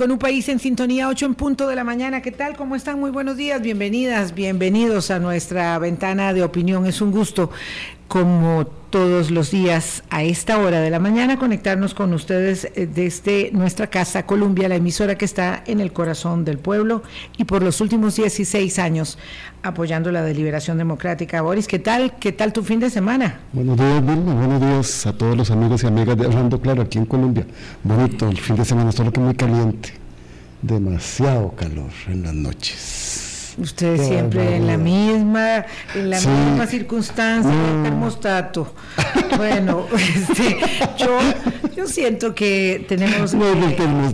con un país en sintonía, 8 en punto de la mañana. ¿Qué tal? ¿Cómo están? Muy buenos días, bienvenidas, bienvenidos a nuestra ventana de opinión. Es un gusto, como todos los días a esta hora de la mañana, conectarnos con ustedes eh, desde nuestra casa Columbia, la emisora que está en el corazón del pueblo y por los últimos 16 años apoyando la deliberación democrática. Boris, ¿qué tal? ¿Qué tal tu fin de semana? Buenos días. Buenos días a todos los amigos y amigas de Hablando Claro aquí en Colombia. Bonito el fin de semana, solo que muy caliente. Demasiado calor en las noches. Ustedes siempre en la misma, en la misma circunstancia, el termostato. bueno, este, yo, yo siento que tenemos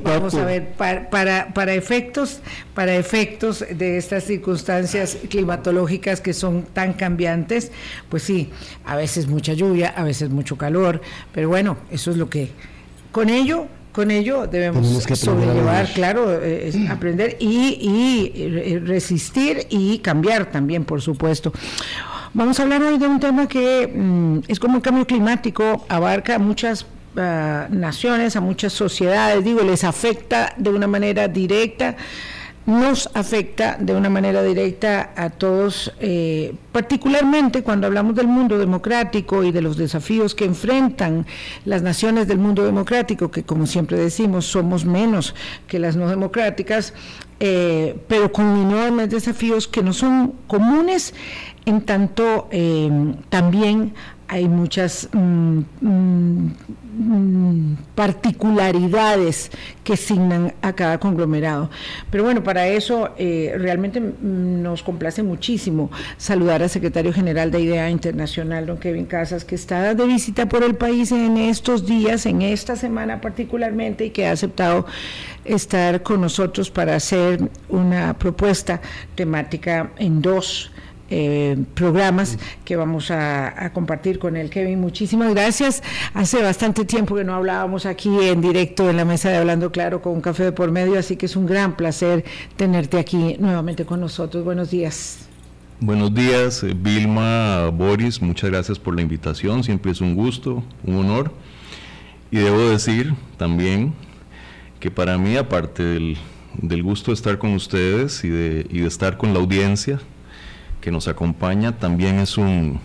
vamos a ver, para, para, para efectos, para efectos de estas circunstancias climatológicas que son tan cambiantes, pues sí, a veces mucha lluvia, a veces mucho calor, pero bueno, eso es lo que con ello con ello debemos sobrellevar, claro, eh, aprender y, eh, resistir y cambiar también, por supuesto. Vamos a hablar hoy de un tema que mm, es como un cambio climático, abarca a muchas ah, naciones, a muchas sociedades, digo, les afecta de una manera directa nos afecta de una manera directa a todos, eh, particularmente cuando hablamos del mundo democrático y de los desafíos que enfrentan las naciones del mundo democrático, que como siempre decimos somos menos que las no democráticas, eh, pero con enormes desafíos que no son comunes, en tanto eh, también hay muchas mm, mm, particularidades que signan a cada conglomerado. Pero bueno, para eso eh, realmente nos complace muchísimo saludar al secretario general de IDEA Internacional, don Kevin Casas, que está de visita por el país en estos días, en esta semana particularmente, y que ha aceptado estar con nosotros para hacer una propuesta temática en dos eh, programas que vamos a, compartir con él. Kevin, muchísimas gracias. Hace bastante tiempo que no hablábamos aquí en directo en la mesa de Hablando Claro con un café de por medio, así que es un gran placer tenerte aquí nuevamente con nosotros. Buenos días. Buenos días, eh, Vilma, Boris, muchas gracias por la invitación, siempre es un gusto, un honor. Y debo decir también que para mí, aparte del, gusto de estar con ustedes y de, y de estar con la audiencia, que nos acompaña también es un,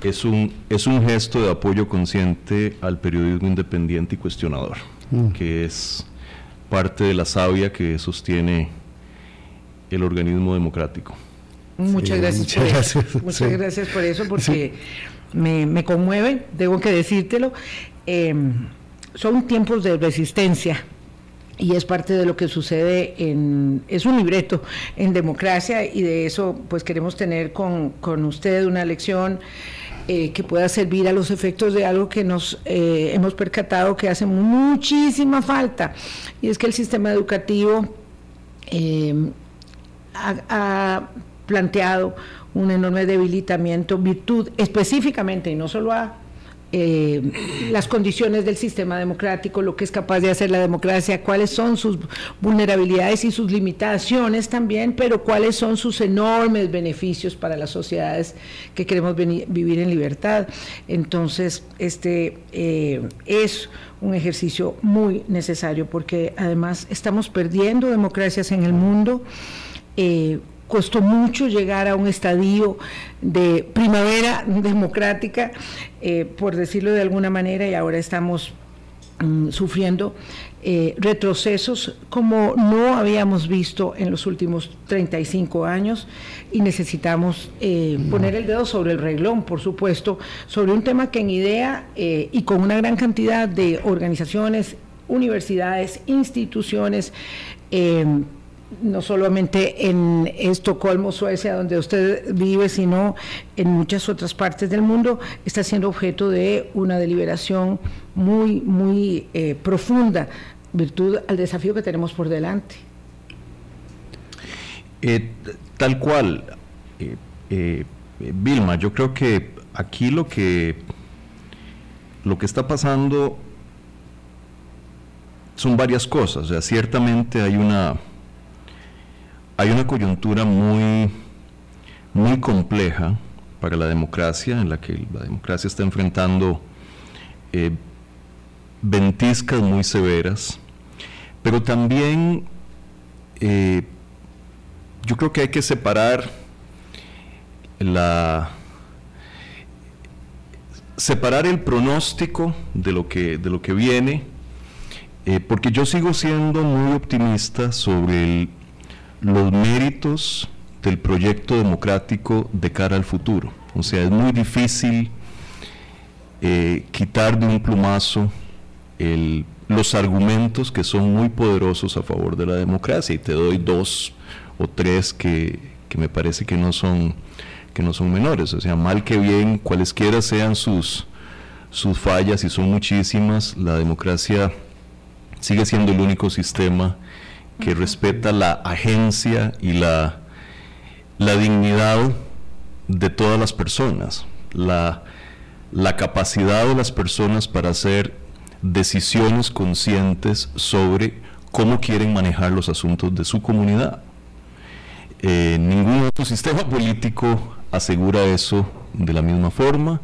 es un, es un gesto de apoyo consciente al periodismo independiente y cuestionador, mm. que es parte de la savia que sostiene el organismo democrático. Muchas gracias por eso. Muchas gracias por eso, porque me, me, conmueve, tengo que decírtelo. Em, son tiempos de resistencia y es parte de lo que sucede en, es un libreto en democracia y de eso pues queremos tener con, con usted una lección eh, que pueda servir a los efectos de algo que nos eh, hemos percatado que hace muchísima falta y es que el sistema educativo eh, ha, ha planteado un enorme debilitamiento, virtud específicamente, y no solo a eh, las condiciones del sistema democrático, lo que es capaz de hacer la democracia, cuáles son sus vulnerabilidades y sus limitaciones también, pero cuáles son sus enormes beneficios para las sociedades que queremos vivir en libertad. Entonces, este eh, es un ejercicio muy necesario porque además estamos perdiendo democracias en el mundo. Eh, costó mucho llegar a un estadio de primavera democrática, eh, por decirlo de alguna manera, y ahora estamos mm, sufriendo eh, retrocesos como no habíamos visto en los últimos 35 años. Y necesitamos eh, poner el dedo sobre el reglón, por supuesto, sobre un tema que en idea y con una gran cantidad de organizaciones, universidades, instituciones, no solamente en Estocolmo, Suecia, donde usted vive, sino en muchas otras partes del mundo, está siendo objeto de una deliberación muy, muy eh, profunda, virtud al desafío que tenemos por delante. Eh, tal cual, eh, Vilma, yo creo que aquí lo que, lo que está pasando son varias cosas, o sea, ciertamente hay una hay una coyuntura muy, muy compleja para la democracia, en la que la democracia está enfrentando eh, ventiscas muy severas, pero también eh, yo creo que hay que separar la separar el pronóstico de lo que, de lo que viene, eh, porque yo sigo siendo muy optimista sobre los méritos del proyecto democrático de cara al futuro. O sea, es muy difícil eh, quitar de un plumazo los argumentos que son muy poderosos a favor de la democracia. Y te doy dos o tres que, que me parece que no son que no son menores. O sea, mal que bien, cualesquiera sean sus, sus fallas, y son muchísimas, la democracia sigue siendo el único sistema que respeta la agencia y la, la dignidad de todas las personas, la, la capacidad de las personas para hacer decisiones conscientes sobre cómo quieren manejar los asuntos de su comunidad. Eh, ningún otro sistema político asegura eso de la misma forma.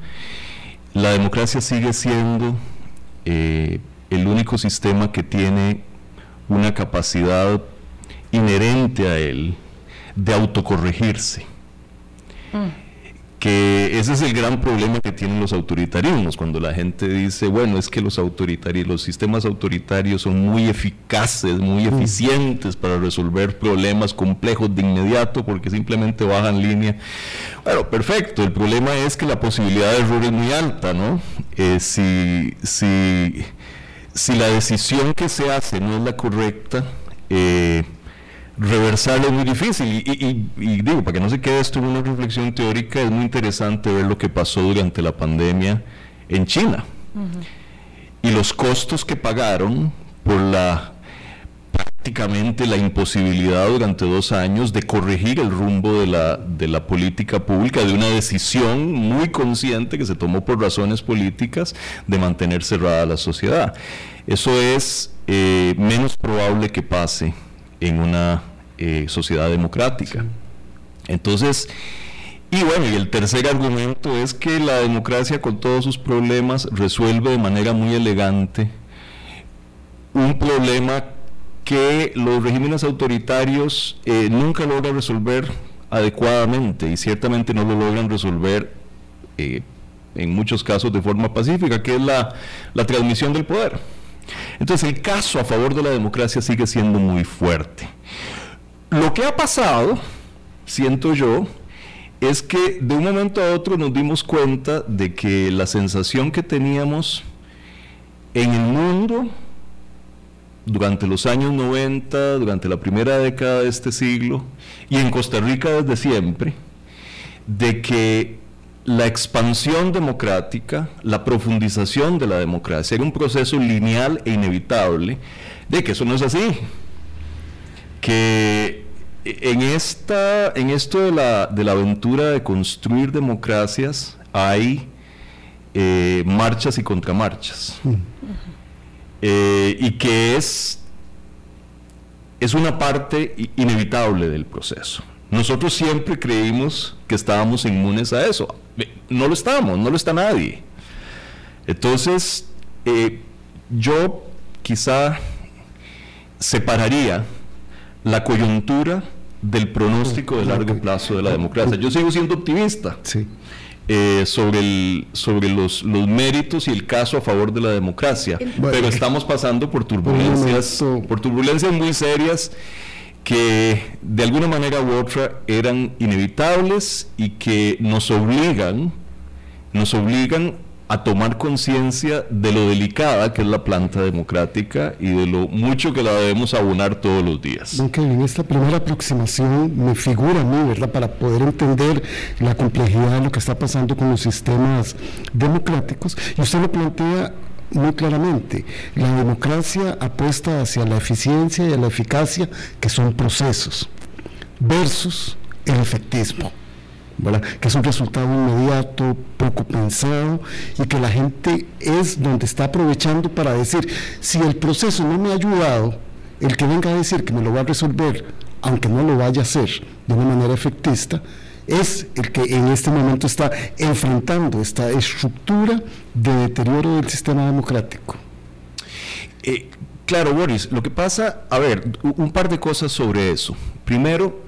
La democracia sigue siendo eh, el único sistema que tiene una capacidad inherente a él de autocorregirse. Mm que ese es el gran problema que tienen los autoritarismos, cuando la gente dice, bueno, es que los autoritarios, los sistemas autoritarios son muy eficaces, muy mm. eficientes para resolver problemas complejos de inmediato porque simplemente bajan línea. Bueno, perfecto, el problema es que la posibilidad de error es muy alta, ¿no? Eh, si, si, si la decisión que se hace no es la correcta, eh, reversarlo es muy difícil. Y, digo, para que no se quede esto en una reflexión teórica, es muy interesante ver lo que pasó durante la pandemia en China. Y los costos que pagaron por la prácticamente la imposibilidad durante dos años de corregir el rumbo de la, de la política pública, de una decisión muy consciente que se tomó por razones políticas de mantener cerrada la sociedad. Eso es eh, menos probable que pase en una eh, sociedad democrática. Entonces, y bueno, y el tercer argumento es que la democracia con todos sus problemas resuelve de manera muy elegante un problema que los regímenes autoritarios eh, nunca logran resolver adecuadamente y ciertamente no lo logran resolver eh, en muchos casos de forma pacífica, que es la, la transmisión del poder. Entonces el caso a favor de la democracia sigue siendo muy fuerte. Lo que ha pasado, siento yo, es que de un momento a otro nos dimos cuenta de que la sensación que teníamos en el mundo durante los años 90, durante la primera década de este siglo, y en Costa Rica desde siempre, de que la expansión democrática, la profundización de la democracia era un proceso lineal e inevitable, de que eso no es así. Que en, esta, en esto de la, de la aventura de construir democracias hay eh, marchas y contramarchas. Mm. Eh, y que es, es una parte inevitable del proceso. Nosotros siempre creímos que estábamos inmunes a eso. No lo estamos, no lo está nadie. Entonces, eh, yo quizá separaría la coyuntura del pronóstico de largo plazo de la democracia. Yo sigo siendo optimista eh, sobre, el, sobre los, los, méritos y el caso a favor de la democracia, pero estamos pasando por turbulencias, por turbulencias muy serias que de alguna manera u otra eran inevitables y que nos obligan, nos obligan a tomar conciencia de lo delicada que es la planta democrática y de lo mucho que la debemos abonar todos los días. Ok, en esta primera aproximación me figura a mí, ¿verdad?, para poder entender la complejidad de lo que está pasando con los sistemas democráticos, y usted lo plantea muy claramente. La democracia apuesta hacia la eficiencia y la eficacia, que son procesos, versus el efectismo. Que es un resultado inmediato, poco pensado y que la gente es donde está aprovechando para decir, si el proceso no me ha ayudado, el que venga a decir que me lo va a resolver, aunque no lo vaya a hacer de una manera efectista, es el que en este momento está enfrentando esta estructura de deterioro del sistema democrático. Eh, Claro, Boris, lo que pasa, a ver, un par de cosas sobre eso. Primero,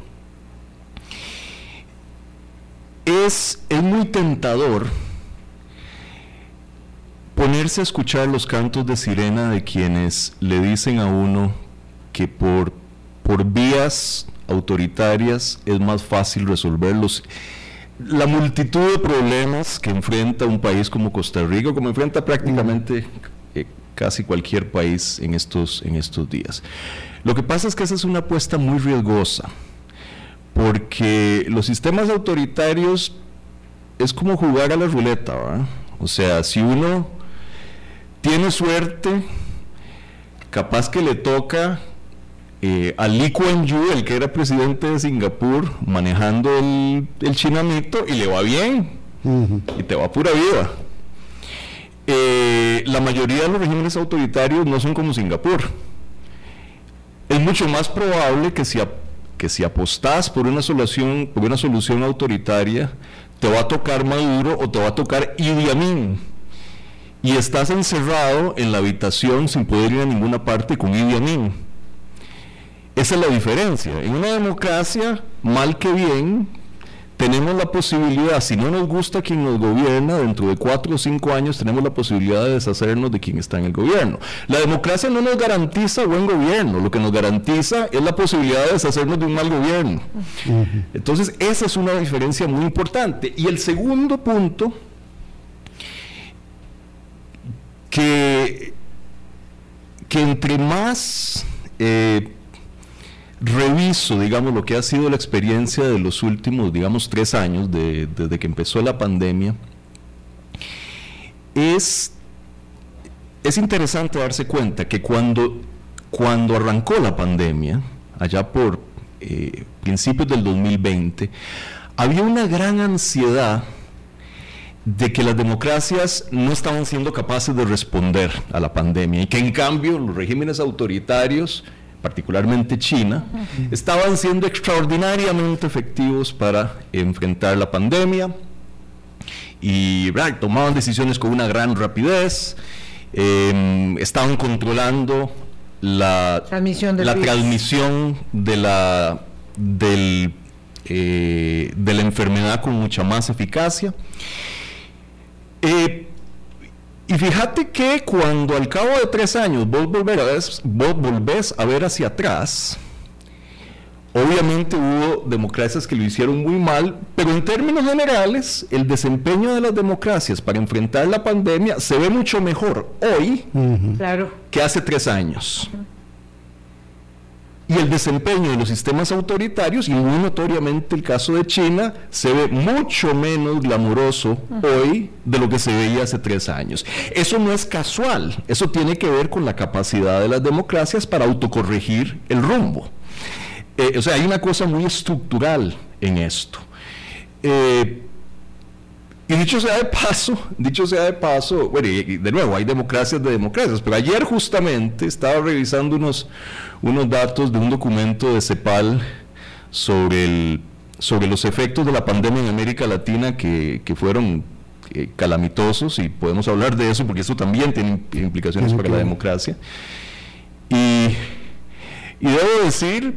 es, es muy tentador ponerse a escuchar los cantos de sirena de quienes le dicen a uno que por, por vías autoritarias es más fácil resolverlos. La multitud de problemas que enfrenta un país como Costa Rica, como enfrenta prácticamente eh, casi cualquier país en estos, en estos días. Lo que pasa es que esa es una apuesta muy riesgosa, porque los sistemas autoritarios es como jugar a la ruleta, ¿verdad? O sea, si uno tiene suerte, capaz que le toca eh, a Lee Kuan Yew, el que era presidente de Singapur, manejando el, chinamito y le va bien, y te va pura vida. Eh, la mayoría de los regímenes autoritarios no son como Singapur. Es mucho más probable que si, que si apostás por una, solución, por una solución autoritaria, te va a tocar Maduro o te va a tocar Idi. Y estás encerrado en la habitación sin poder ir a ninguna parte con Idi. Esa es la diferencia. En una democracia, mal que bien, tenemos la posibilidad, si no nos gusta quien nos gobierna, dentro de cuatro o cinco años tenemos la posibilidad de deshacernos de quien está en el gobierno. La democracia no nos garantiza buen gobierno, lo que nos garantiza es la posibilidad de deshacernos de un mal gobierno. Entonces, esa es una diferencia muy importante. Y el segundo punto, que, que entre más... Eh, reviso, digamos, lo que ha sido la experiencia de los últimos, digamos, tres años, desde que empezó la pandemia, es, es interesante darse cuenta que cuando, cuando arrancó la pandemia, allá por eh, principios del 2020, había una gran ansiedad de que las democracias no estaban siendo capaces de responder a la pandemia y que en cambio los regímenes autoritarios particularmente China, estaban siendo extraordinariamente efectivos para enfrentar la pandemia y tomaban decisiones con una gran rapidez, em, estaban controlando la transmisión, la transmisión de, la, eh, de la enfermedad con mucha más eficacia. Eh, y fíjate que cuando al cabo de tres años vos, volver a ver, vos volvés a ver hacia atrás, obviamente hubo democracias que lo hicieron muy mal, pero en términos generales, el desempeño de las democracias para enfrentar la pandemia se ve mucho mejor hoy que hace tres años y el desempeño de los sistemas autoritarios, y muy notoriamente el caso de China, se ve mucho menos glamuroso hoy de lo que se veía hace tres años. Eso no es casual, eso tiene que ver con la capacidad de las democracias para autocorregir el rumbo. Eh, o sea, hay una cosa muy estructural en esto. Eh, y dicho sea de paso, dicho sea de paso, bueno, y de nuevo, hay democracias de democracias, pero ayer justamente estaba revisando unos, unos datos de un documento de CEPAL sobre, el, sobre los efectos de la pandemia en América Latina que, fueron eh, calamitosos, y podemos hablar de eso porque eso también tiene implicaciones para la democracia. Y, y debo decir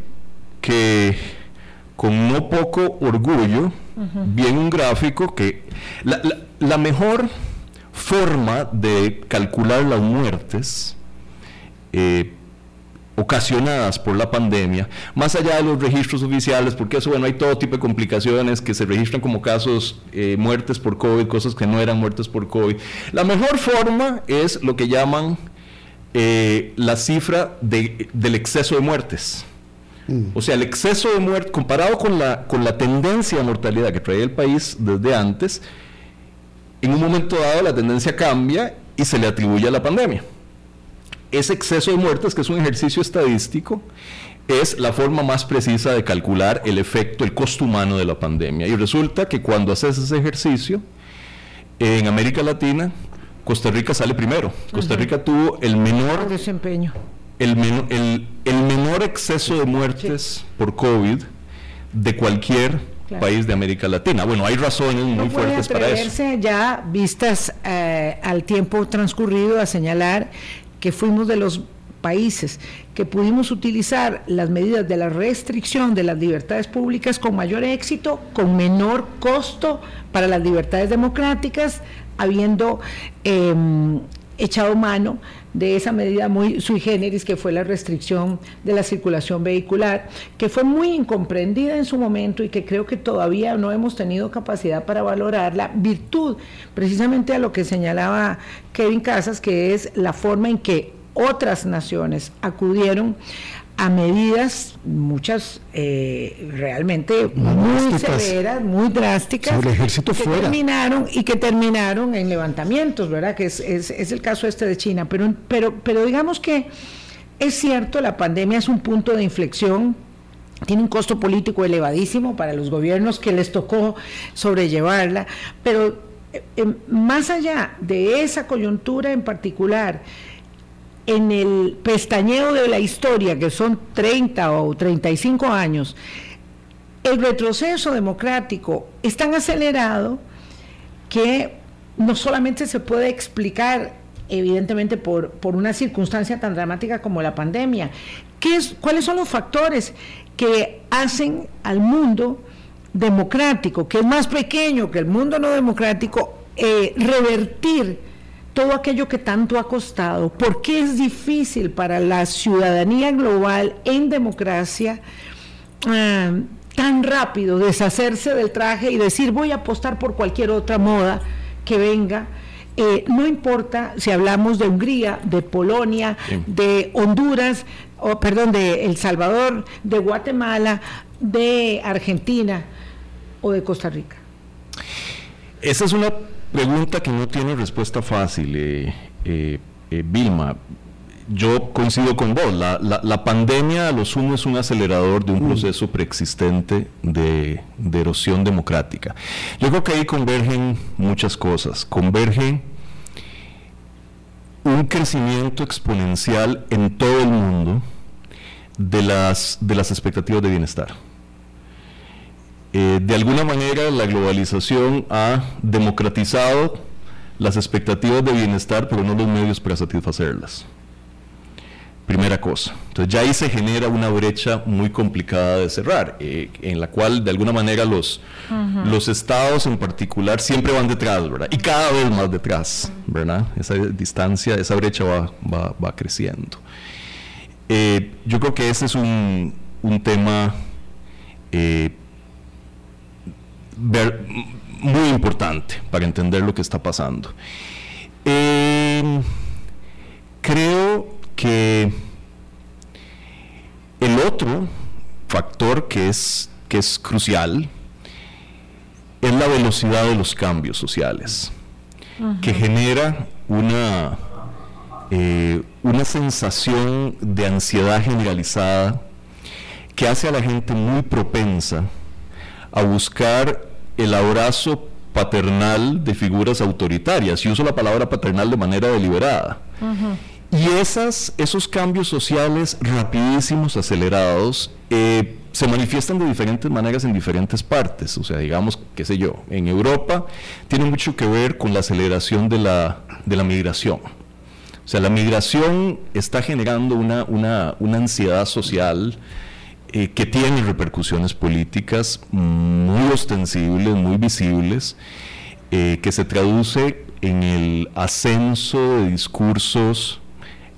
que con no poco orgullo, viene un gráfico que la, mejor forma de calcular las muertes eh, ocasionadas por la pandemia, más allá de los registros oficiales, porque eso, bueno, hay todo tipo de complicaciones que se registran como casos, eh, muertes por COVID, cosas que no eran muertes por COVID. La mejor forma es lo que llaman eh, la cifra del exceso de muertes. O sea, el exceso de muerte, comparado con la, con la tendencia de mortalidad que traía el país desde antes, en un momento dado la tendencia cambia y se le atribuye a la pandemia. Ese exceso de muertes, que es un ejercicio estadístico, es la forma más precisa de calcular el efecto, el costo humano de la pandemia. Y resulta que cuando haces ese ejercicio, en América Latina, Costa Rica sale primero. Costa Rica tuvo el menor desempeño el, el, menor exceso de muertes por COVID de cualquier país de América Latina. Bueno, hay razones muy fuertes para eso. ya vistas eh, al tiempo transcurrido a señalar que fuimos de los países que pudimos utilizar las medidas de la restricción de las libertades públicas con mayor éxito, con menor costo para las libertades democráticas, habiendo em, echado mano de esa medida muy sui generis que fue la restricción de la circulación vehicular, que fue muy incomprendida en su momento y que creo que todavía no hemos tenido capacidad para valorarla, virtud precisamente a lo que señalaba Kevin Casas, que es la forma en que otras naciones acudieron a medidas, muchas eh, realmente muy severas, muy drásticas, ejército que terminaron y que terminaron en levantamientos, ¿verdad? Que es, es, es, el caso este de China. Pero, pero, pero digamos que es cierto, la pandemia es un punto de inflexión. Tiene un costo político elevadísimo para los gobiernos que les tocó sobrellevarla, pero eh, eh, más allá de esa coyuntura en particular, en el pestañeo de la historia, que son 30 o 35 años, el retroceso democrático es tan acelerado que no solamente se puede explicar evidentemente por, por una circunstancia tan dramática como la pandemia. ¿Qué es, ¿Cuáles son los factores que hacen al mundo democrático, que es más pequeño que el mundo no democrático, eh, revertir todo aquello que tanto ha costado, por qué es difícil para la ciudadanía global en democracia ah, tan rápido deshacerse del traje y decir voy a apostar por cualquier otra moda que venga. Eh, no importa si hablamos de Hungría, de Polonia, de Honduras, o perdón, de El Salvador, de Guatemala, de Argentina o de Costa Rica. Esa es una pregunta que no tiene respuesta fácil, eh, eh, eh, Vilma. Yo coincido con vos, la, la, pandemia a lo sumo es un acelerador de un mm. proceso preexistente de, de, erosión democrática. Yo creo que ahí convergen muchas cosas. Convergen un crecimiento exponencial en todo el mundo de las, de las expectativas de bienestar. Eh, de alguna manera la globalización ha democratizado las expectativas de bienestar, pero no los medios para satisfacerlas. Primera cosa. Entonces ya ahí se genera una brecha muy complicada de cerrar, eh, en la cual de alguna manera los, los estados en particular siempre van detrás, ¿verdad? Y cada vez más detrás, ¿verdad? Esa distancia, esa brecha va, va, va creciendo. Eh, yo creo que ese es un, un tema ver, muy importante para entender lo que está pasando. Em, creo que el otro factor que es, que es crucial es la velocidad de los cambios sociales, que genera una, eh, una sensación de ansiedad generalizada que hace a la gente muy propensa a buscar el abrazo paternal de figuras autoritarias, y uso la palabra paternal de manera deliberada. Y esas, esos cambios sociales rapidísimos, acelerados, eh, se manifiestan de diferentes maneras en diferentes partes. O sea, digamos, qué sé yo, en Europa tiene mucho que ver con la aceleración de la, de la migración. O sea, la migración está generando una, una, una ansiedad social eh, que tiene repercusiones políticas muy ostensibles, muy visibles, eh, que se traduce en el ascenso de discursos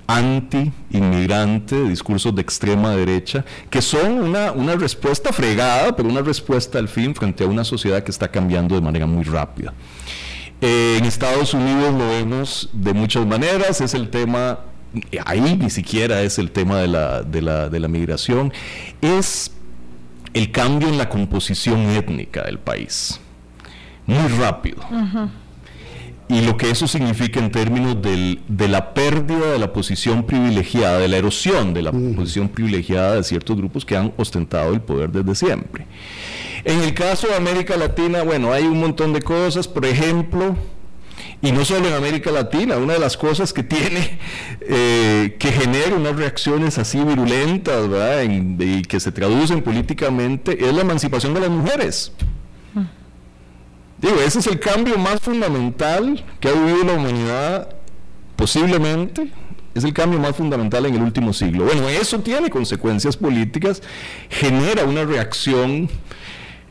anti-inmigrante, discursos de extrema derecha, que son una, una, respuesta fregada, pero una respuesta al fin frente a una sociedad que está cambiando de manera muy rápida. Eh, en Estados Unidos lo vemos de muchas maneras, es el tema ahí ni siquiera es el tema de la, de la, de la migración, es el cambio en la composición étnica del país. Muy rápido. Y lo que eso significa en términos del, de la pérdida de la posición privilegiada, de la erosión de la posición privilegiada de ciertos grupos que han ostentado el poder desde siempre. En el caso de América Latina, bueno, hay un montón de cosas, por ejemplo, y no solo en América Latina, una de las cosas que tiene, eh, que genera unas reacciones así virulentas, ¿verdad? y que se traducen políticamente, es la emancipación de las mujeres. Digo, ese es el cambio más fundamental que ha vivido la humanidad posiblemente es el cambio más fundamental en el último siglo. Bueno, eso tiene consecuencias políticas, genera una reacción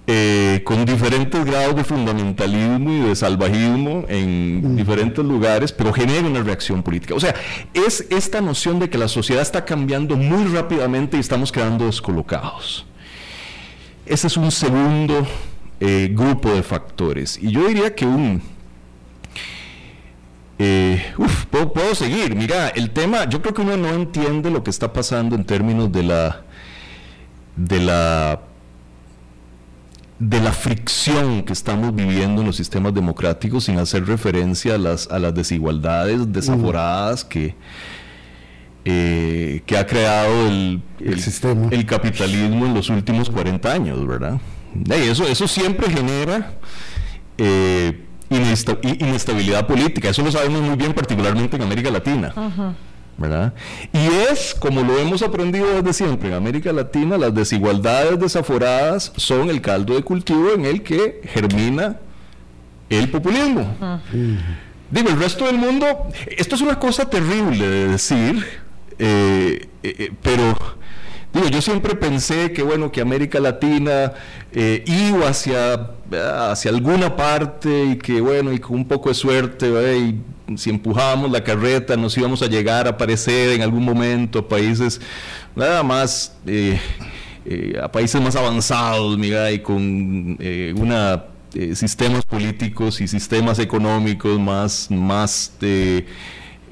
eh, con diferentes grados de fundamentalismo y de salvajismo en mm. diferentes lugares, pero genera una reacción política. O sea, es esta noción de que la sociedad está cambiando muy rápidamente y estamos quedando descolocados. Ese es un segundo eh, grupo de factores. Y yo diría que un... Eh, uf, puedo, puedo, seguir. Mira, el tema, yo creo que uno no entiende lo que está pasando en términos de la de la de la fricción que estamos viviendo en los sistemas democráticos sin hacer referencia a las, a las desigualdades desaforadas que, eh, que ha creado el, el, capitalismo en los últimos 40 años, ¿verdad? eso, eso siempre genera eh, inestabilidad política, eso lo sabemos muy bien particularmente en América Latina. ¿Verdad? Y es, como lo hemos aprendido desde siempre en América Latina, las desigualdades desaforadas son el caldo de cultivo en el que germina el populismo. Digo, el resto del mundo, esto es una cosa terrible de decir, eh, eh, eh, pero digo, yo siempre pensé que bueno, que América Latina iba hacia, hacia alguna parte y que bueno, y con un poco de suerte, y si empujábamos la carreta nos íbamos a llegar a aparecer en algún momento a países nada más eh, eh, a países más avanzados mira y con eh, una sistemas políticos y sistemas económicos más más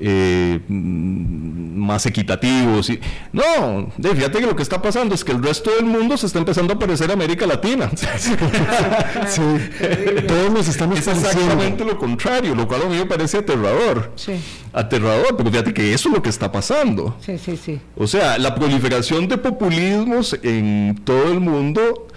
eh, más equitativos. Y, no, fíjate que lo que está pasando es que el resto del mundo se está empezando a parecer a América Latina. todos nos estamos Es exactamente lo contrario, lo cual a mí me parece aterrador. Aterrador, pero fíjate que eso es lo que está pasando. O sea, la proliferación de populismos en todo el mundo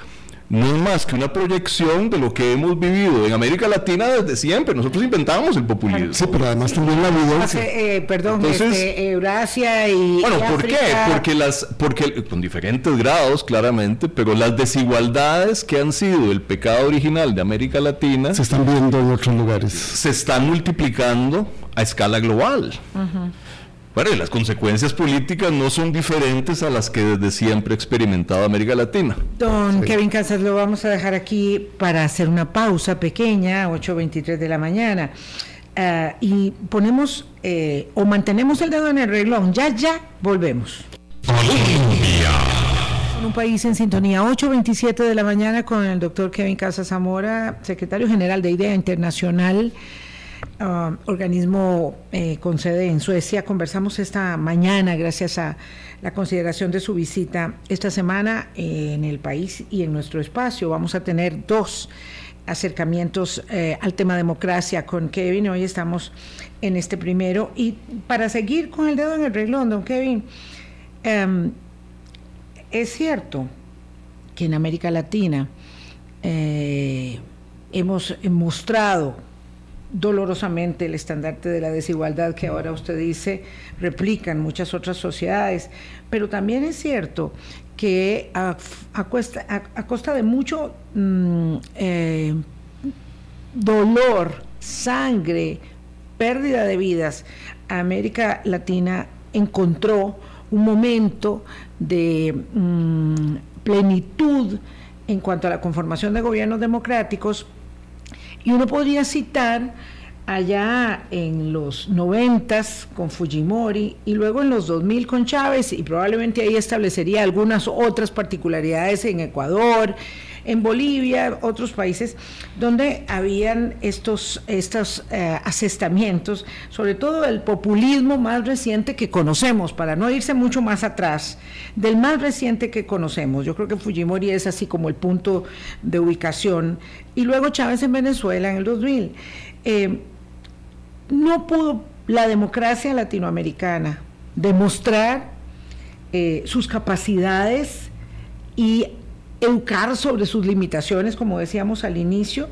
no es más que una proyección de lo que hemos vivido en América Latina desde siempre. Nosotros inventamos el populismo. Sí, pero además también la evidencia. Eh, perdón, este, Eurasia y. Bueno, ¿por qué? Porque las, porque con diferentes grados, claramente, pero las desigualdades que han sido el pecado original de América Latina. Se están viendo en otros lugares. Se están multiplicando a escala global. Bueno, y las consecuencias políticas no son diferentes a las que desde siempre ha experimentado América Latina. Don Kevin Casas, lo vamos a dejar aquí para hacer una pausa pequeña, 8.23 de la mañana. Ah, y ponemos eh, o mantenemos el dedo en el reglón. Ya, ya, volvemos. Colombia. Un país en sintonía, 8.27 de la mañana con el doctor Kevin Casas Zamora, secretario general de IDEA Internacional. Um, organismo eh, con sede en Suecia. Conversamos esta mañana, gracias a la consideración de su visita esta semana eh, en el país y en nuestro espacio. Vamos a tener dos acercamientos eh, al tema democracia con Kevin. Hoy estamos en este primero. Y para seguir con el dedo en el reglón, don Kevin, em, es cierto que en América Latina hemos mostrado dolorosamente el estandarte de la desigualdad que ahora usted dice replica en muchas otras sociedades, pero también es cierto que a, costa de mucho mm, eh, dolor, sangre, pérdida de vidas, América Latina encontró un momento de mm, plenitud en cuanto a la conformación de gobiernos democráticos y uno podría citar allá en los noventas con Fujimori y luego en los 2000 con Chávez y probablemente ahí establecería algunas otras particularidades en Ecuador, en Bolivia, otros países donde habían estos, estos eh, asestamientos, sobre todo el populismo más reciente que conocemos, para no irse mucho más atrás, del más reciente que conocemos. Yo creo que Fujimori es así como el punto de ubicación. Y luego Chávez en Venezuela en el 2000. Eh, no pudo la democracia latinoamericana demostrar eh, sus capacidades y educar sobre sus limitaciones, como decíamos al inicio.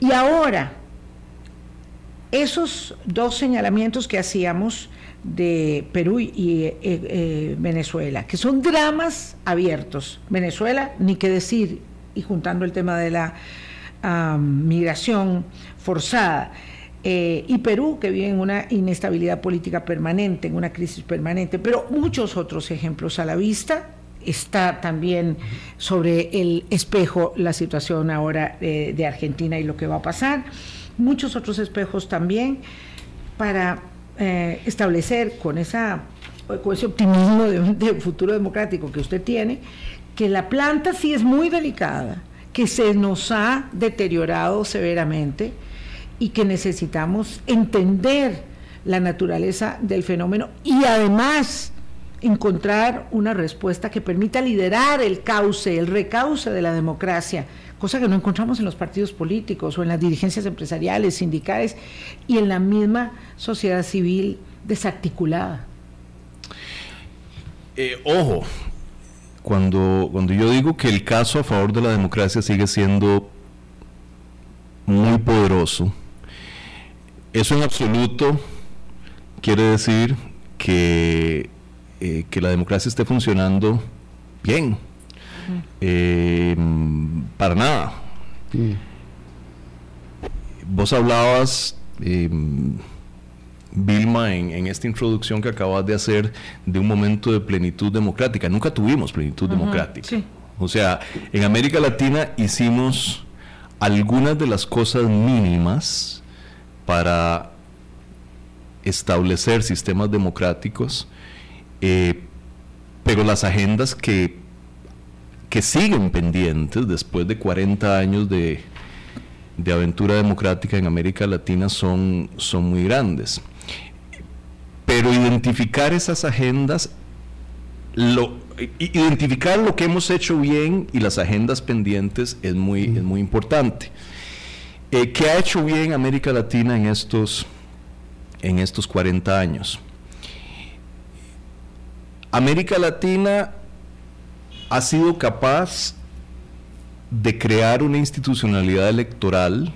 Y ahora, esos dos señalamientos que hacíamos de Perú y eh, eh, Venezuela, que son dramas abiertos. Venezuela, ni qué decir, y juntando el tema de la migración forzada. eh, y Perú, que vive en una inestabilidad política permanente, en una crisis permanente, pero muchos otros ejemplos a la vista. Está también sobre el espejo la situación ahora eh, de Argentina y lo que va a pasar. Muchos otros espejos también para eh, establecer con, esa, con ese optimismo de un futuro democrático que usted tiene, que la planta sí es muy delicada, que se nos ha deteriorado severamente y que necesitamos entender la naturaleza del fenómeno y además encontrar una respuesta que permita liderar el cauce, el recauce de la democracia, cosa que no encontramos en los partidos políticos o en las dirigencias empresariales, sindicales y en la misma sociedad civil desarticulada. Eh, ojo, cuando, cuando yo digo que el caso a favor de la democracia sigue siendo muy poderoso, eso en absoluto quiere decir que, eh, que la democracia esté funcionando bien. Eh, para nada. Vos hablabas, eh, Vilma, en, esta introducción que acabas de hacer de un momento de plenitud democrática. Nunca tuvimos plenitud democrática. O sea, en América Latina hicimos algunas de las cosas mínimas para establecer sistemas democráticos, eh, pero las agendas que, que siguen pendientes después de 40 años de, de aventura democrática en América Latina son, son muy grandes. Pero identificar esas agendas, lo, identificar lo que hemos hecho bien y las agendas pendientes es muy, es muy importante. Eh, ¿Qué ha hecho bien América Latina en estos, en estos 40 años? América Latina ha sido capaz de crear una institucionalidad electoral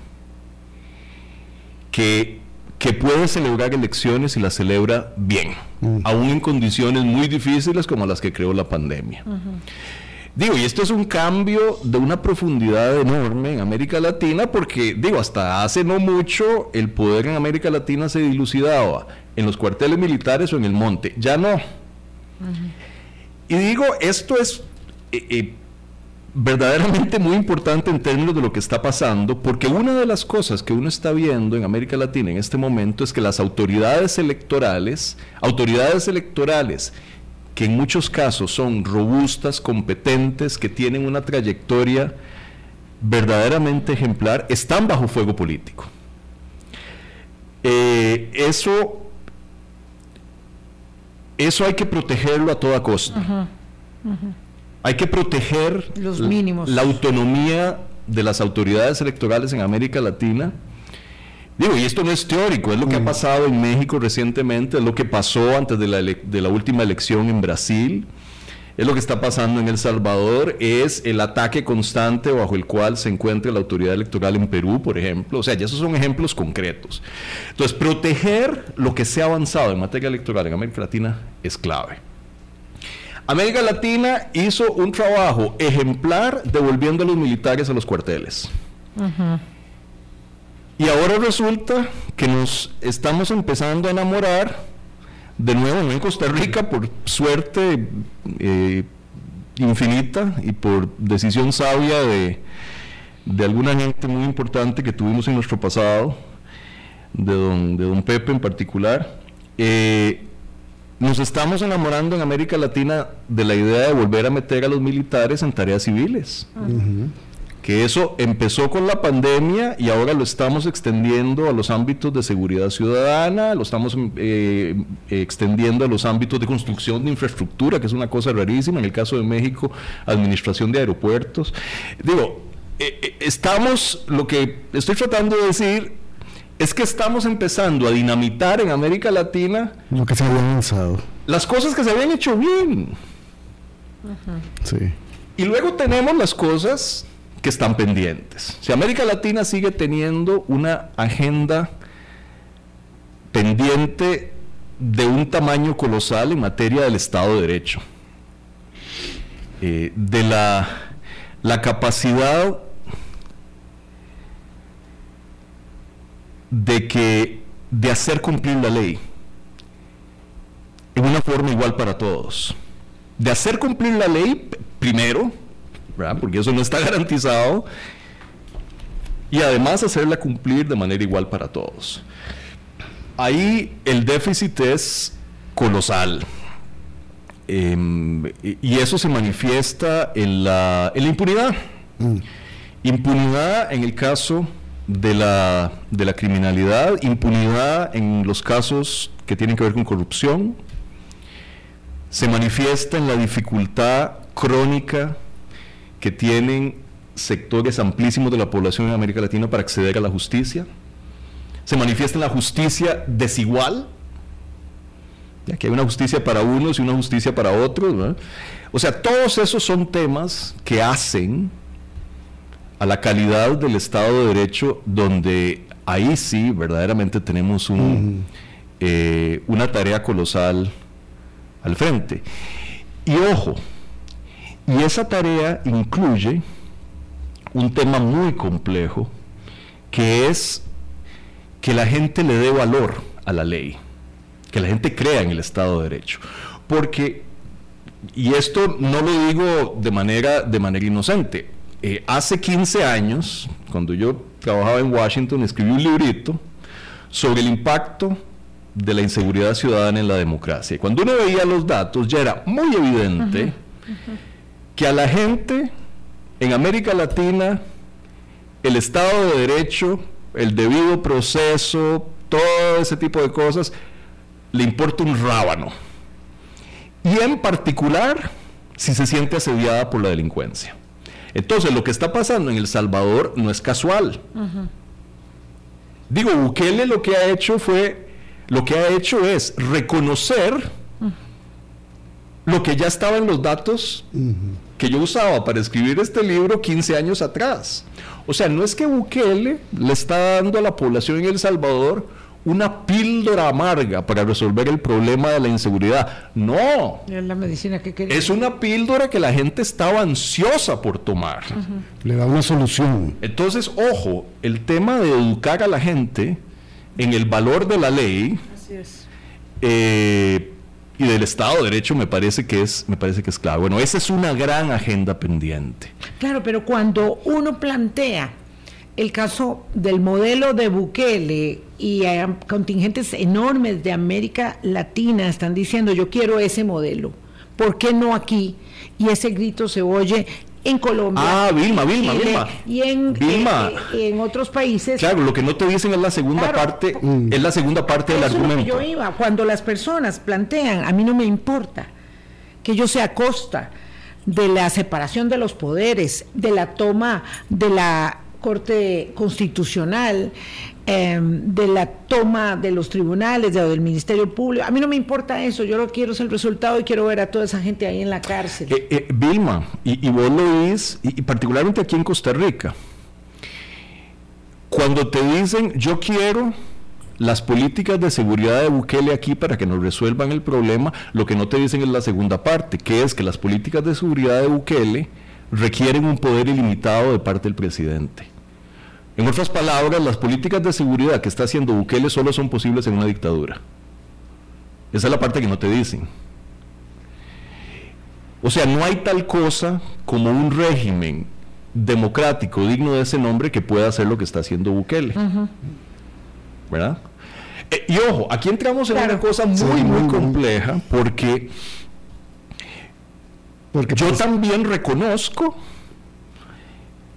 que, que puede celebrar elecciones y las celebra bien, mm. aún en condiciones muy difíciles como las que creó la pandemia. Digo, y esto es un cambio de una profundidad enorme en América Latina, porque, digo, hasta hace no mucho el poder en América Latina se dilucidaba en los cuarteles militares o en el monte. Ya no. Y digo, esto es eh, eh, verdaderamente muy importante en términos de lo que está pasando, porque una de las cosas que uno está viendo en América Latina en este momento es que las autoridades electorales, autoridades electorales, que en muchos casos son robustas, competentes, que tienen una trayectoria verdaderamente ejemplar, están bajo fuego político. Eh, eso, eso hay que protegerlo a toda costa. Hay que proteger Los mínimos. la autonomía de las autoridades electorales en América Latina Digo, y esto no es teórico, es lo que ha pasado en México recientemente, es lo que pasó antes de la, de la última elección en Brasil, es lo que está pasando en El Salvador, es el ataque constante bajo el cual se encuentra la autoridad electoral en Perú, por ejemplo. O sea, ya esos son ejemplos concretos. Entonces, proteger lo que se ha avanzado en materia electoral en América Latina es clave. América Latina hizo un trabajo ejemplar devolviendo a los militares a los cuarteles. Y ahora resulta que nos estamos empezando a enamorar, de nuevo, no en Costa Rica, por suerte eh, infinita y por decisión sabia de, alguna gente muy importante que tuvimos en nuestro pasado, de don, de don Pepe en particular. Eh, nos estamos enamorando en América Latina de la idea de volver a meter a los militares en tareas civiles que eso empezó con la pandemia y ahora lo estamos extendiendo a los ámbitos de seguridad ciudadana, lo estamos eh, extendiendo a los ámbitos de construcción de infraestructura, que es una cosa rarísima, en el caso de México, administración de aeropuertos. Digo, eh, eh, estamos, lo que estoy tratando de decir es que estamos empezando a dinamitar en América Latina lo que se había avanzado. Las cosas que se habían hecho bien. Sí. Y luego tenemos las cosas que están pendientes. Si América Latina sigue teniendo una agenda pendiente de un tamaño colosal en materia del Estado de Derecho, eh, de la, la capacidad de que de hacer cumplir la ley en una forma igual para todos. De hacer cumplir la ley primero, porque eso no está garantizado, y además hacerla cumplir de manera igual para todos. Ahí el déficit es colosal. Em, y eso se manifiesta en la, en la impunidad. Mm. Impunidad en el caso de la, de la criminalidad, impunidad en los casos que tienen que ver con corrupción, se manifiesta en la dificultad crónica que tienen sectores amplísimos de la población en América Latina para acceder a la justicia, se manifiesta en la justicia desigual, ya que hay una justicia para unos y una justicia para otros. O sea, todos esos son temas que hacen a la calidad del Estado de Derecho, donde ahí sí verdaderamente tenemos un, eh, una tarea colosal al frente. Y ojo, y esa tarea incluye un tema muy complejo, que es que la gente le dé valor a la ley, que la gente crea en el Estado de Derecho. Porque, y esto no lo digo de manera, de manera inocente, eh, hace 15 años, cuando yo trabajaba en Washington, escribí un librito sobre el impacto de la inseguridad ciudadana en la democracia. Cuando uno veía los datos, ya era muy evidente que a la gente en América Latina el Estado de Derecho, el debido proceso, todo ese tipo de cosas, le importa un rábano. Y en particular, si se siente asediada por la delincuencia. Entonces, lo que está pasando en El Salvador no es casual. Digo, Bukele lo que ha hecho fue, lo que ha hecho es reconocer lo que ya estaba en los datos que yo usaba para escribir este libro 15 años atrás. O sea, no es que Bukele le está dando a la población en El Salvador una píldora amarga para resolver el problema de la inseguridad. No. Es la medicina que quería. Es una píldora que la gente estaba ansiosa por tomar. Le da una solución. Entonces, ojo, el tema de educar a la gente en el valor de la ley Así es. Eh, y del Estado de Derecho me parece que es me parece que es claro. Bueno, esa es una gran agenda pendiente. Claro, pero cuando uno plantea el caso del modelo de Bukele y hay contingentes enormes de América Latina están diciendo yo quiero ese modelo, ¿por qué no aquí? Y ese grito se oye en Colombia. Ah, Vilma, Vilma, Vilma. Y en, eh, eh, en otros países. Claro, lo que no te dicen es la segunda parte, es la segunda parte del argumento. yo iba, cuando las personas plantean, a mí no me importa que yo sea costa de la separación de los poderes, de la toma de la Corte Constitucional, em, de la toma de los tribunales, de, del Ministerio Público. A mí no me importa eso, yo lo quiero es el resultado y quiero ver a toda esa gente ahí en la cárcel. Eh, eh, Vilma, y, vos lo oís, y, particularmente aquí en Costa Rica, cuando te dicen yo quiero las políticas de seguridad de Bukele aquí para que nos resuelvan el problema, lo que no te dicen es la segunda parte, que es que las políticas de seguridad de Bukele requieren un poder ilimitado de parte del presidente. En otras palabras, las políticas de seguridad que está haciendo Bukele solo son posibles en una dictadura. Esa es la parte que no te dicen. O sea, no hay tal cosa como un régimen democrático digno de ese nombre que pueda hacer lo que está haciendo Bukele. ¿Verdad? Eh, y ojo, aquí entramos en una cosa muy, muy compleja porque, porque yo pues, también reconozco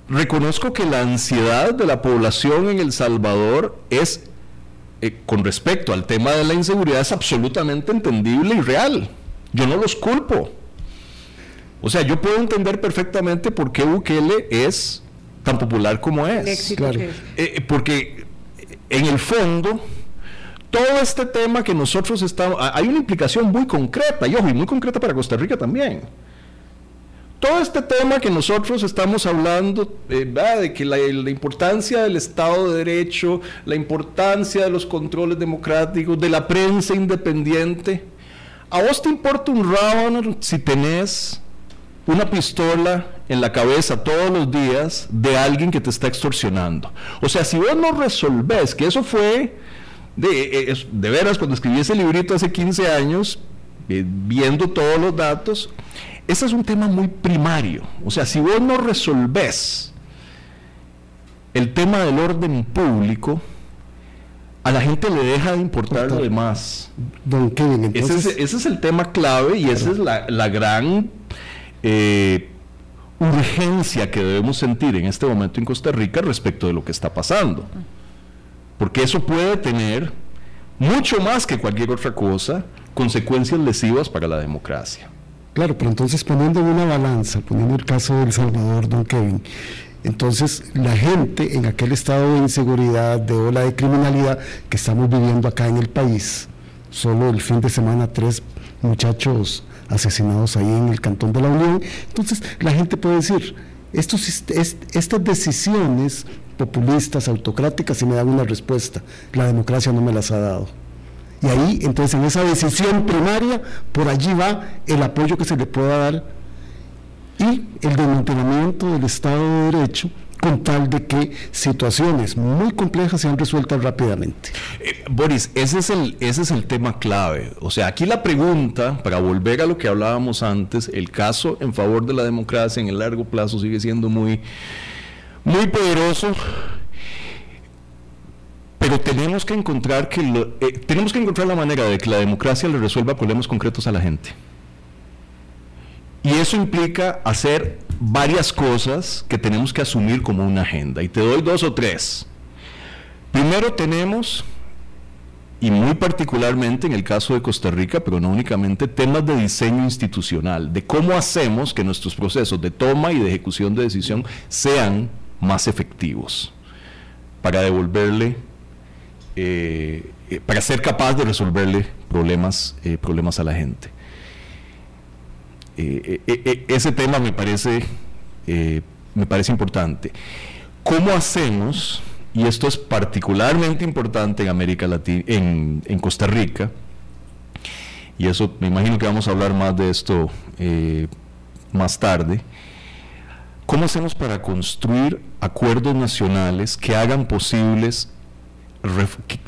reconozco que la ansiedad de la población en El Salvador es, eh, con respecto al tema de la inseguridad, es absolutamente entendible y real. Yo no los culpo. O sea, yo puedo entender perfectamente por qué Bukele es tan popular como es. Eh, eh, porque en el fondo, todo este tema que nosotros estamos, hay una implicación muy concreta, y ojo, y muy concreta para Costa Rica también todo este tema que nosotros estamos hablando, eh, de que la, importancia del Estado de Derecho, la importancia de los controles democráticos, de la prensa independiente, ¿a vos te importa un rábano si tenés una pistola en la cabeza todos los días de alguien que te está extorsionando. O sea, si vos no resolvés, que eso fue de, eh, de veras cuando escribí ese librito hace 15 años, eh, viendo todos los datos, ese es un tema muy primario. O sea, si vos no resolvés el tema del orden público, a la gente le deja de importar lo demás. Don Kevin, ese, es, el tema clave y esa es la, gran eh, urgencia que debemos sentir en este momento en Costa Rica respecto de lo que está pasando. Porque eso puede tener, mucho más que cualquier otra cosa, consecuencias lesivas para la democracia. Claro, pero entonces poniendo en una balanza, poniendo el caso de El Salvador, don Kevin, entonces, la gente en aquel estado de inseguridad, de ola de criminalidad que estamos viviendo acá en el país, solo el fin de semana tres muchachos asesinados ahí en el Cantón de la Unión, entonces la gente puede decir, estos, estas decisiones populistas, autocráticas, y me dan una respuesta, la democracia no me las ha dado. Y ahí, entonces, en esa decisión primaria, por allí va el apoyo que se le pueda dar y el desmantelamiento del Estado de Derecho con tal de que situaciones muy complejas sean resueltas rápidamente. Eh, Boris, ese es, el, ese es el tema clave. O sea, aquí la pregunta, para volver a lo que hablábamos antes, el caso en favor de la democracia en el largo plazo sigue siendo muy, muy poderoso. Pero tenemos que encontrar que eh, tenemos que encontrar la manera de que la democracia le resuelva problemas concretos a la gente. Y eso implica hacer varias cosas que tenemos que asumir como una agenda. Y te doy dos o tres. Primero tenemos, y muy particularmente en el caso de Costa Rica, pero no únicamente, temas de diseño institucional, de cómo hacemos que nuestros procesos de toma y de ejecución de decisión sean más efectivos para devolverle, eh, eh, para ser capaz de resolverle problemas, eh, problemas a la gente. Ese tema me parece, me parece importante. ¿Cómo hacemos, y esto es particularmente importante en América Latina, en, Costa Rica, y eso me imagino que vamos a hablar más de esto más tarde, ¿cómo hacemos para construir acuerdos nacionales que hagan posibles que,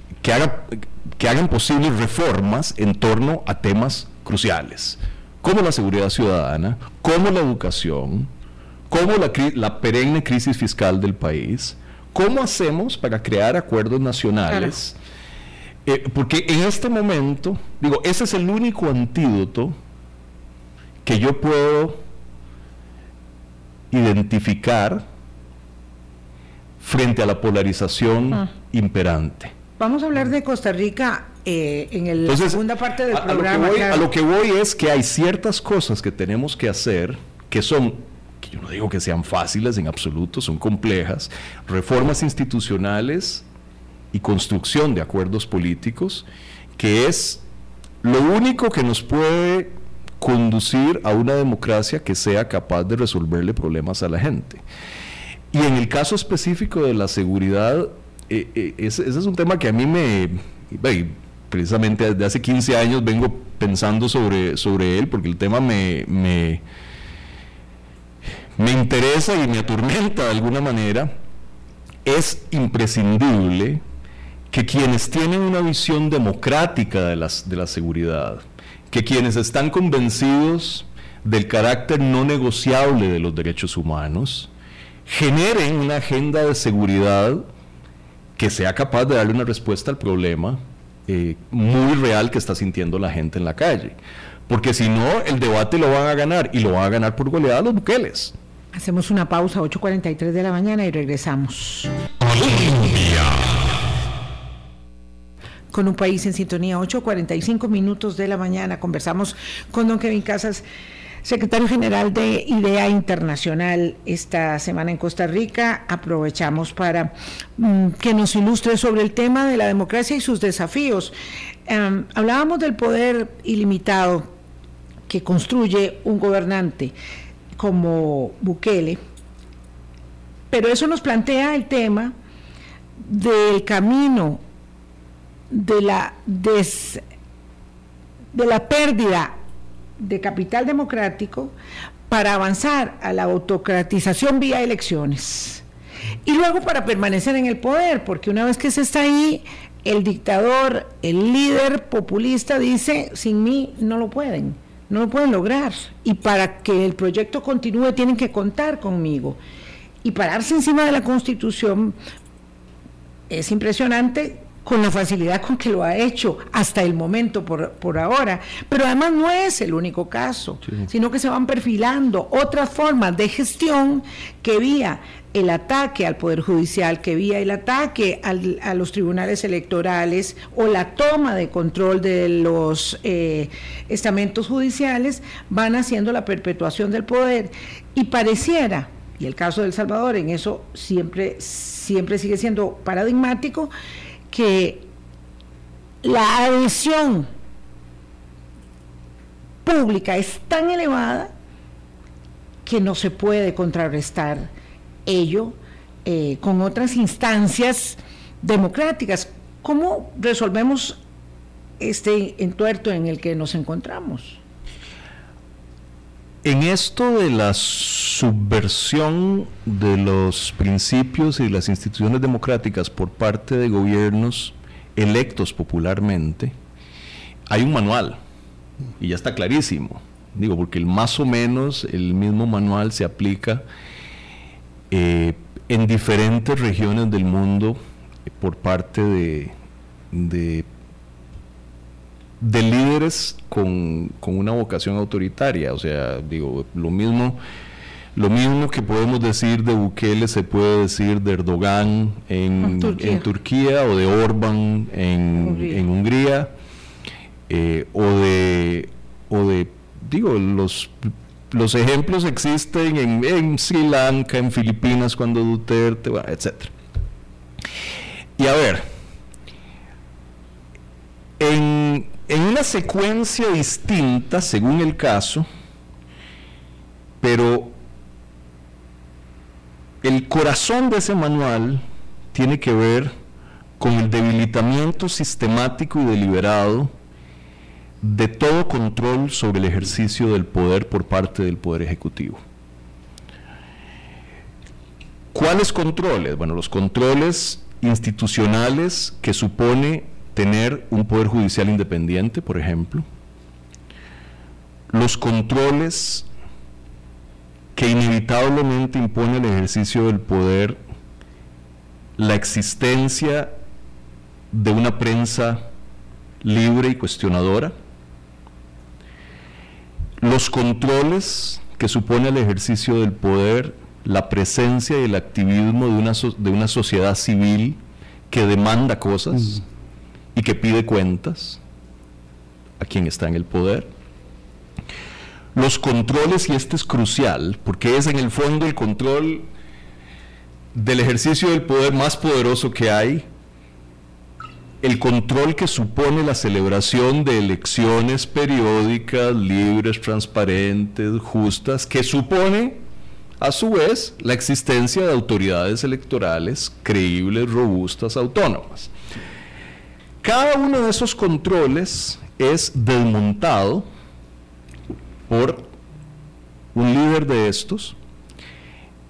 que hagan posibles reformas en torno a temas cruciales? como la seguridad ciudadana, como la educación, como la, la perenne crisis fiscal del país, ¿cómo hacemos para crear acuerdos nacionales? Eh, porque en este momento, digo, ese es el único antídoto que yo puedo identificar frente a la polarización ah. imperante. Vamos a hablar de Costa Rica eh, en la segunda parte del programa. A lo, que voy, es que hay ciertas cosas que tenemos que hacer que son, que yo no digo que sean fáciles en absoluto, son complejas, reformas institucionales y construcción de acuerdos políticos, que es lo único que nos puede conducir a una democracia que sea capaz de resolverle problemas a la gente. Y en el caso específico de la seguridad, eh, eh, ese, es un tema que a mí me, precisamente desde hace 15 años vengo pensando sobre, sobre él, porque el tema me, me, me interesa y me atormenta de alguna manera, es imprescindible que quienes tienen una visión democrática de, las, de la seguridad, que quienes están convencidos del carácter no negociable de los derechos humanos, generen una agenda de seguridad que sea capaz de darle una respuesta al problema eh, muy real que está sintiendo la gente en la calle. Porque si no, el debate lo van a ganar y lo van a ganar por goleada los buqueles. Hacemos una pausa, 8.43 de la mañana y regresamos. Con un país en sintonía, 8.45 minutos de la mañana. Conversamos con don Kevin Casas secretario general de IDEA Internacional esta semana en Costa Rica. Aprovechamos para mm, que nos ilustre sobre el tema de la democracia y sus desafíos. Em, hablábamos del poder ilimitado que construye un gobernante como Bukele, pero eso nos plantea el tema del camino de la, de la pérdida de capital democrático para avanzar a la autocratización vía elecciones. Y luego para permanecer en el poder, porque una vez que se está ahí, el dictador, el líder populista dice, sin mí no lo pueden, no lo pueden lograr. Y para que el proyecto continúe tienen que contar conmigo. Y pararse encima de la constitución es impresionante con la facilidad con que lo ha hecho hasta el momento por, por ahora. Pero además no es el único caso, sino que se van perfilando otras formas de gestión que vía el ataque al Poder Judicial, que vía el ataque a los tribunales electorales o la toma de control de los eh, estamentos judiciales, van haciendo la perpetuación del poder. Y pareciera, y el caso de El Salvador en eso siempre, siempre sigue siendo paradigmático, que la adhesión pública es tan elevada que no se puede contrarrestar ello eh, con otras instancias democráticas. ¿Cómo resolvemos este entuerto en el que nos encontramos? En esto de la subversión de los principios y las instituciones democráticas por parte de gobiernos electos popularmente, hay un manual y ya está clarísimo. Digo, porque el más o menos el mismo manual se aplica eh, en diferentes regiones del mundo por parte de, de, líderes con, una vocación autoritaria. O sea, digo, lo mismo, lo mismo que podemos decir de Bukele se puede decir de Erdogan en, Turquía. o de Orban en Hungría, eh, o de o de digo los los ejemplos existen en, Sri Lanka, en Filipinas, cuando Duterte, etc. Y a ver, en, en una secuencia distinta, según el caso, pero el corazón de ese manual tiene que ver con el debilitamiento sistemático y deliberado de todo control sobre el ejercicio del poder por parte del Poder Ejecutivo. ¿Cuáles controles? Bueno, los controles institucionales que supone tener un Poder Judicial independiente, por ejemplo. Los controles que inevitablemente impone el ejercicio del poder la existencia de una prensa libre y cuestionadora, los controles que supone el ejercicio del poder, la presencia y el activismo de una, de una sociedad civil que demanda cosas y que pide cuentas a quien está en el poder. Los controles, y este es crucial, porque es en el fondo el control del ejercicio del poder más poderoso que hay, el control que supone la celebración de elecciones periódicas, libres, transparentes, justas, que supone a su vez la existencia de autoridades electorales creíbles, robustas, autónomas. Cada uno de esos controles es desmontado por un líder de estos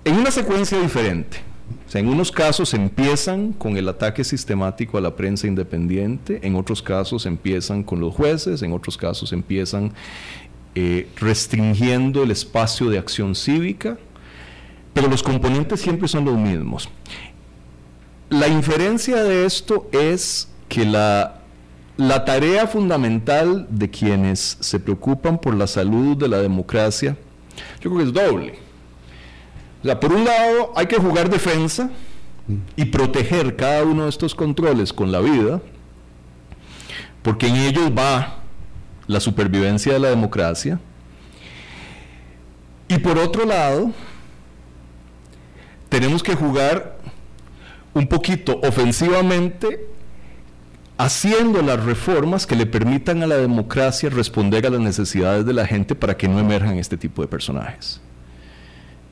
en una secuencia diferente en unos casos empiezan con el ataque sistemático a la prensa independiente, en otros casos empiezan con los jueces, en otros casos empiezan eh, restringiendo el espacio de acción cívica, pero los componentes siempre son los mismos. La inferencia de esto es que la, la tarea fundamental de quienes se preocupan por la salud de la democracia, yo creo que es doble o sea, por un lado hay que jugar defensa y proteger cada uno de estos controles con la vida, porque en ellos va la supervivencia de la democracia. Y por otro lado, tenemos que jugar un poquito ofensivamente haciendo las reformas que le permitan a la democracia responder a las necesidades de la gente para que no emerjan este tipo de personajes.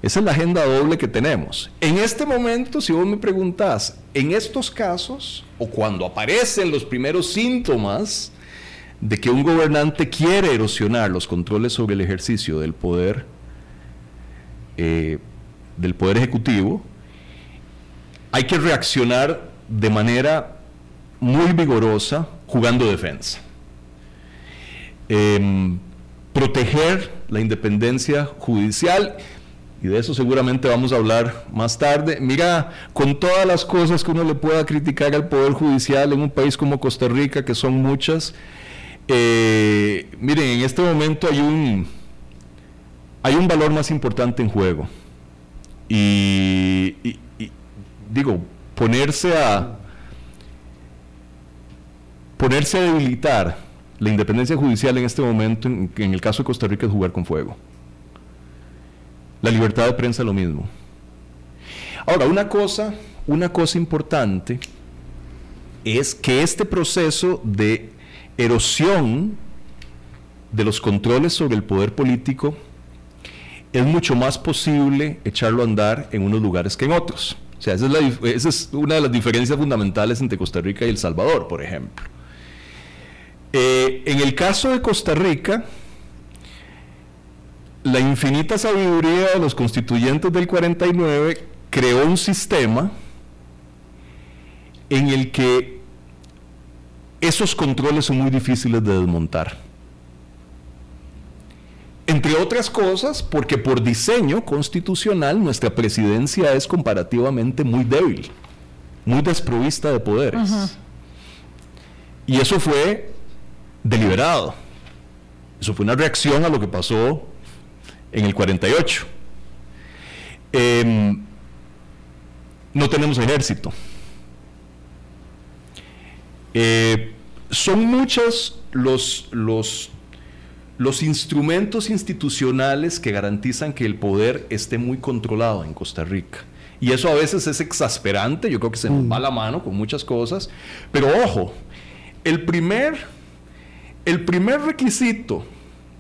Esa es la agenda doble que tenemos. En este momento, si vos me preguntás, en estos casos, o cuando aparecen los primeros síntomas de que un gobernante quiere erosionar los controles sobre el ejercicio del poder, eh, del Poder Ejecutivo, hay que reaccionar de manera muy vigorosa jugando defensa. Em, proteger la independencia judicial y de eso seguramente vamos a hablar más tarde. Mira, con todas las cosas que uno le pueda criticar al Poder Judicial en un país como Costa Rica, que son muchas, eh, miren, en este momento hay un, hay un valor más importante en juego. Y, digo, ponerse a ponerse a debilitar la independencia judicial en este momento, en el caso de Costa Rica, es jugar con fuego. La libertad de prensa lo mismo. Ahora, una cosa, una cosa importante es que este proceso de erosión de los controles sobre el poder político es mucho más posible echarlo a andar en unos lugares que en otros. O sea, esa es, una de las diferencias fundamentales entre Costa Rica y El Salvador, por ejemplo. Eh, en el caso de Costa Rica, la infinita sabiduría de los constituyentes del 49 creó un sistema en el que esos controles son muy difíciles de desmontar. Entre otras cosas, porque por diseño constitucional nuestra presidencia es comparativamente muy débil, muy desprovista de poderes. Y eso fue deliberado. Eso fue una reacción a lo que pasó en el 48. Em, no tenemos ejército. Eh, son muchos los, los, los instrumentos institucionales que garantizan que el poder esté muy controlado en Costa Rica. Y eso a veces es exasperante, yo creo que se nos va la mano con muchas cosas. Pero ojo, el primer, el primer requisito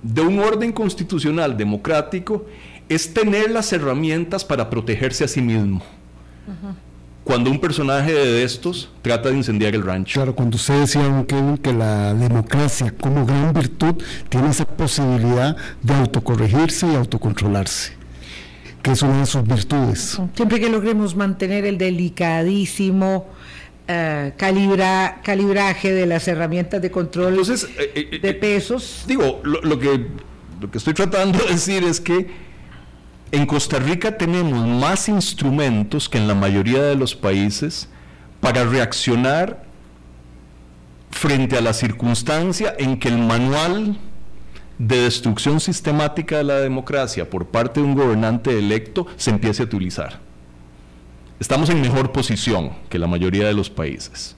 de un orden constitucional democrático es tener las herramientas para protegerse a sí mismo. Cuando un personaje de estos trata de incendiar el rancho. Claro, cuando usted decía, Kevin, que la democracia como gran virtud tiene esa posibilidad de autocorregirse y autocontrolarse que es una de sus virtudes. Siempre que logremos mantener el delicadísimo eh, calibra, calibraje de las herramientas de control eh, eh, de pesos. Digo, lo, que, lo que estoy tratando de decir es que en Costa Rica tenemos más instrumentos que en la mayoría de los países para reaccionar frente a la circunstancia en que el manual de destrucción sistemática de la democracia por parte de un gobernante electo se empiece a utilizar estamos en mejor posición que la mayoría de los países.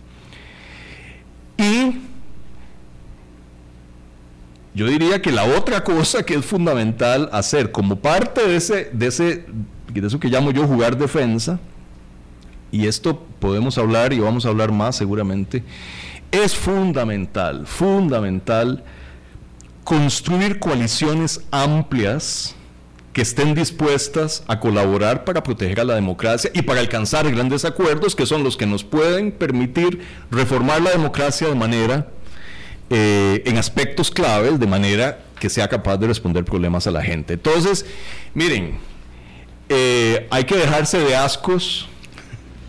Y yo diría que la otra cosa que es fundamental hacer como parte de ese, de ese, de eso que llamo yo jugar defensa, y esto podemos hablar y vamos a hablar más seguramente, es fundamental, fundamental construir coaliciones amplias que estén dispuestas a colaborar para proteger a la democracia y para alcanzar grandes acuerdos que son los que nos pueden permitir reformar la democracia de manera, eh, en aspectos claves, de manera que sea capaz de responder problemas a la gente. Entonces, miren, eh, hay que dejarse de ascos.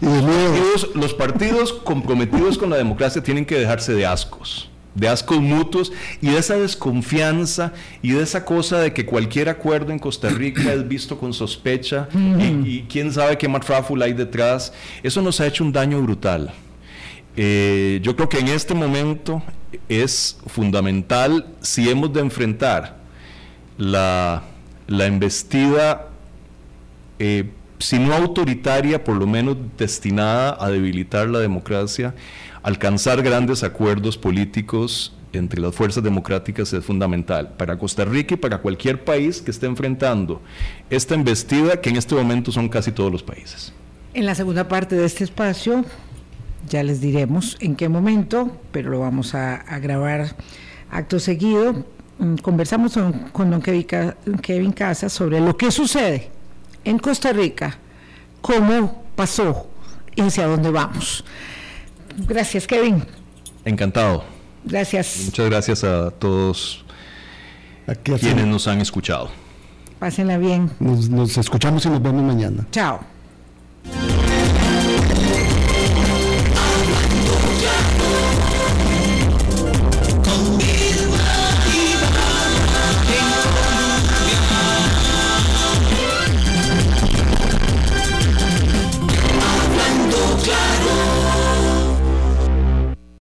los partidos comprometidos con la democracia tienen que dejarse de ascos de ascos mutuos y de esa desconfianza y de esa cosa de que cualquier acuerdo en Costa Rica es visto con sospecha y, quién sabe qué marfáfula hay detrás. Eso nos ha hecho un daño brutal. Eh, yo creo que en este momento es fundamental si hemos de enfrentar la, la embestida, eh, si no autoritaria, por lo menos destinada a debilitar la democracia, alcanzar grandes acuerdos políticos entre las fuerzas democráticas es fundamental para Costa Rica y para cualquier país que esté enfrentando esta embestida que en este momento son casi todos los países. En la segunda parte de este espacio ya les diremos en qué momento, pero lo vamos a, grabar acto seguido. Mm, conversamos con, don Kevin Casas sobre lo que sucede en Costa Rica, cómo pasó y hacia dónde vamos. Gracias, Kevin. Encantado. Gracias. Muchas gracias a todos quienes nos han escuchado. Pásenla bien. nos escuchamos y nos vemos mañana. Chao.